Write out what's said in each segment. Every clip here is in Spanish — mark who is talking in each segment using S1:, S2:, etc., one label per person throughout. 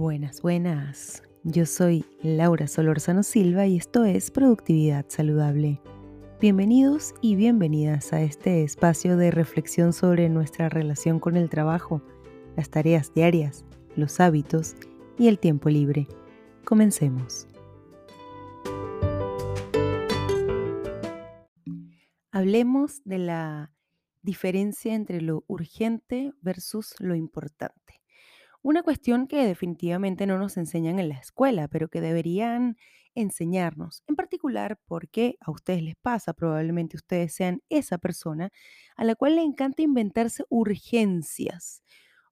S1: Buenas, buenas. Yo soy Laura Solorzano Silva y esto es Productividad Saludable. Bienvenidos y bienvenidas a este espacio de reflexión sobre nuestra relación con el trabajo, las tareas diarias, los hábitos y el tiempo libre. Comencemos. Hablemos de la diferencia entre lo urgente versus lo importante. Una cuestión que definitivamente no nos enseñan en la escuela, pero que deberían enseñarnos, en particular porque a ustedes les pasa, probablemente ustedes sean esa persona a la cual le encanta inventarse urgencias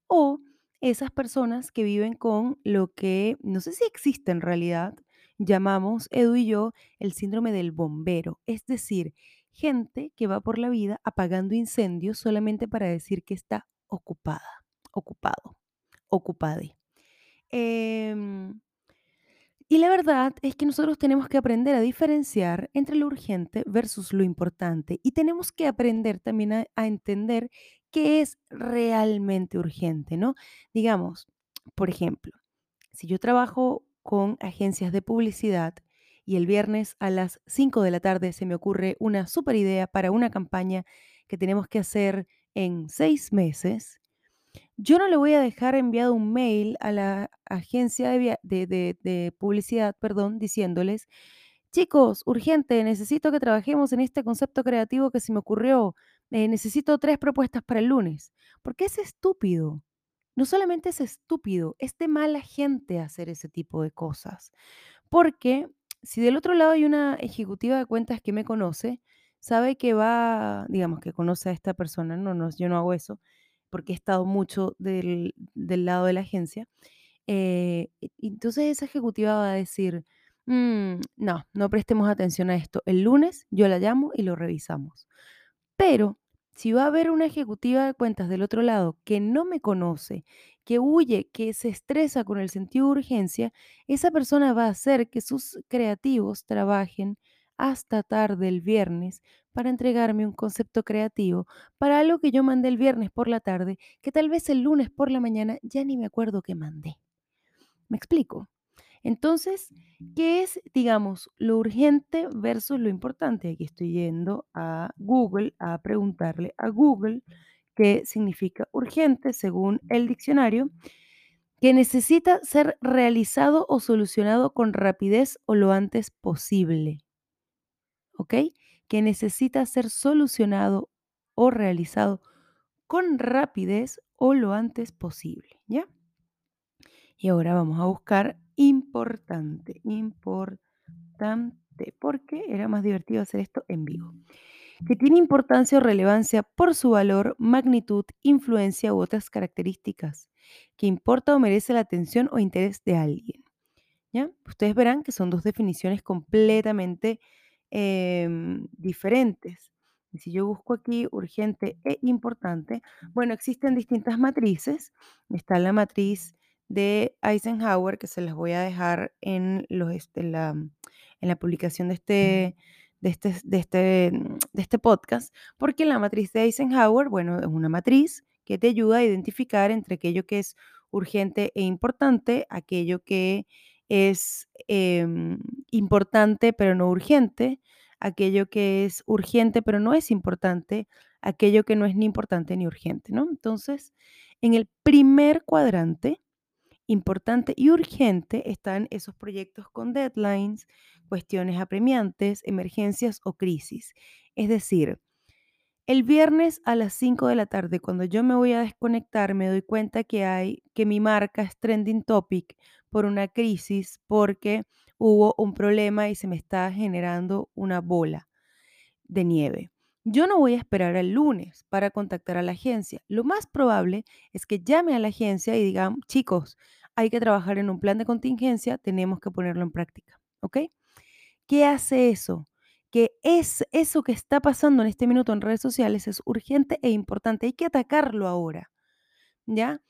S1: o esas personas que viven con lo que, no sé si existe en realidad, llamamos Edu y yo el síndrome del bombero, es decir, gente que va por la vida apagando incendios solamente para decir que está ocupada, ocupado ocupade. Em, y la verdad es que nosotros tenemos que aprender a diferenciar entre lo urgente versus lo importante y tenemos que aprender también a, entender qué es realmente urgente, ¿no? Digamos, por ejemplo, si yo trabajo con agencias de publicidad y el viernes a las 5 de la tarde se me ocurre una super idea para una campaña que tenemos que hacer en seis meses, yo no le voy a dejar enviado un mail a la agencia de, publicidad, perdón, diciéndoles, chicos, urgente, necesito que trabajemos en este concepto creativo que se me ocurrió. Eh, necesito tres propuestas para el lunes. Porque es estúpido. No solamente es estúpido, es de mala gente hacer ese tipo de cosas. Porque si del otro lado hay una ejecutiva de cuentas que me conoce, sabe que va, digamos que conoce a esta persona, no, no yo no hago eso, porque he estado mucho del, lado de la agencia. Eh, entonces esa ejecutiva va a decir, mm, no, no prestemos atención a esto. El lunes yo la llamo y lo revisamos. Pero si va a haber una ejecutiva de cuentas del otro lado que no me conoce, que huye, que se estresa con el sentido de urgencia, esa persona va a hacer que sus creativos trabajen hasta tarde el viernes para entregarme un concepto creativo para algo que yo mandé el viernes por la tarde, que tal vez el lunes por la mañana ya ni me acuerdo que mandé. ¿Me explico? Entonces, ¿qué es, digamos, lo urgente versus lo importante? Aquí estoy yendo a Google a preguntarle a Google qué significa urgente según el diccionario, que necesita ser realizado o solucionado con rapidez o lo antes posible. ¿Ok? Que necesita ser solucionado o realizado con rapidez o lo antes posible, ¿ya? Y ahora vamos a buscar importante, importante, porque era más divertido hacer esto en vivo. Que tiene importancia o relevancia por su valor, magnitud, influencia u otras características. Que importa o merece la atención o interés de alguien. ¿Ya? Ustedes verán que son dos definiciones completamente Em, diferentes. Y si yo busco aquí urgente e importante, bueno, existen distintas matrices. Está la matriz de Eisenhower, que se las voy a dejar en, los, este, la, en la publicación de este, de este, de, este, de este podcast, porque la matriz de Eisenhower, bueno, es una matriz que te ayuda a identificar entre aquello que es urgente e importante, aquello que es em, importante pero no urgente, aquello que es urgente pero no es importante, aquello que no es ni importante ni urgente, ¿no? Entonces, en el primer cuadrante, importante y urgente, están esos proyectos con deadlines, cuestiones apremiantes, emergencias o crisis. Es decir, el viernes a las 5 de la tarde, cuando yo me voy a desconectar, me doy cuenta que hay que mi marca es trending topic por una crisis porque hubo un problema y se me está generando una bola de nieve. Yo no voy a esperar al lunes para contactar a la agencia. Lo más probable es que llame a la agencia y diga, chicos, hay que trabajar en un plan de contingencia, tenemos que ponerlo en práctica. ¿Ok? ¿Qué hace eso? Que es eso que está pasando en este minuto en redes sociales es urgente e importante, hay que atacarlo ahora, ¿ya?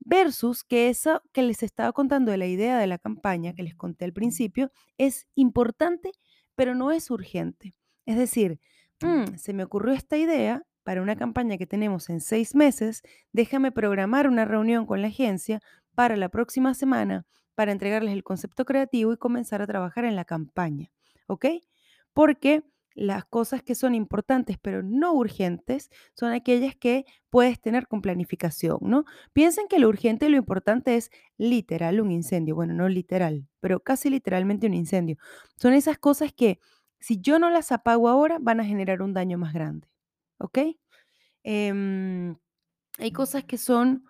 S1: Versus que eso que les estaba contando de la idea de la campaña que les conté al principio es importante, pero no es urgente. Es decir, mm, se me ocurrió esta idea para una campaña que tenemos en seis meses, déjame programar una reunión con la agencia para la próxima semana para entregarles el concepto creativo y comenzar a trabajar en la campaña, ¿ok? Porque las cosas que son importantes pero no urgentes son aquellas que puedes tener con planificación, ¿no? Piensen que lo urgente y lo importante es literal un incendio. Bueno, no literal, pero casi literalmente un incendio. Son esas cosas que si yo no las apago ahora van a generar un daño más grande, ¿ok? Em, hay cosas que son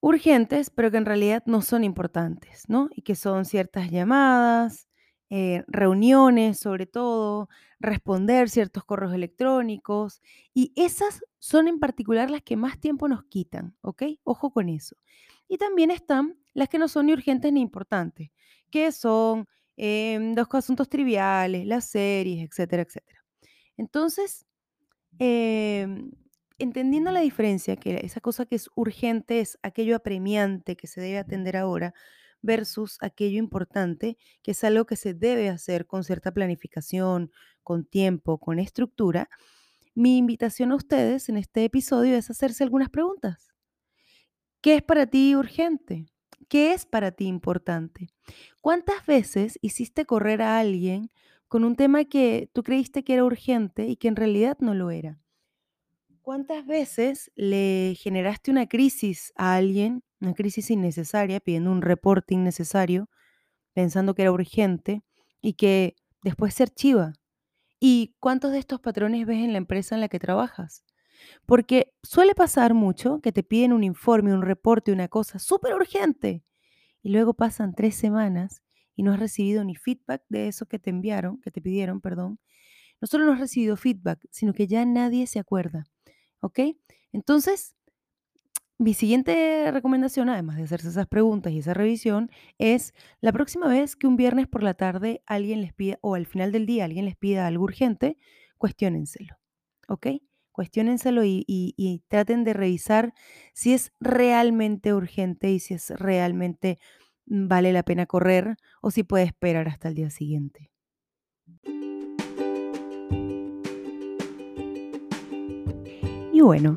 S1: urgentes, pero que en realidad no son importantes, ¿no? Y que son ciertas llamadas, eh, reuniones sobre todo, responder ciertos correos electrónicos, y esas son en particular las que más tiempo nos quitan, ¿ok? Ojo con eso. Y también están las que no son ni urgentes ni importantes, que son em, los asuntos triviales, las series, etcétera, etcétera. Entonces, em, entendiendo la diferencia, que esa cosa que es urgente es aquello apremiante que se debe atender ahora, versus aquello importante, que es algo que se debe hacer con cierta planificación, con tiempo, con estructura, mi invitación a ustedes en este episodio es hacerse algunas preguntas. ¿Qué es para ti urgente? ¿Qué es para ti importante? ¿Cuántas veces hiciste correr a alguien con un tema que tú creíste que era urgente y que en realidad no lo era? ¿Cuántas veces le generaste una crisis a alguien, una crisis innecesaria, pidiendo un reporte innecesario, pensando que era urgente y que después se archiva? ¿Y cuántos de estos patrones ves en la empresa en la que trabajas? Porque suele pasar mucho que te piden un informe, un reporte, una cosa súper urgente y luego pasan tres semanas y no has recibido ni feedback de eso que te enviaron, que te pidieron, perdón. No solo no has recibido feedback, sino que ya nadie se acuerda. ¿Ok? Entonces, mi siguiente recomendación, además de hacerse esas preguntas y esa revisión, es la próxima vez que un viernes por la tarde alguien les pida, o al final del día alguien les pida algo urgente, cuestiónenselo. ¿Ok? Cuestiónenselo y, y traten de revisar si es realmente urgente y si es realmente vale la pena correr o si puede esperar hasta el día siguiente. Y bueno,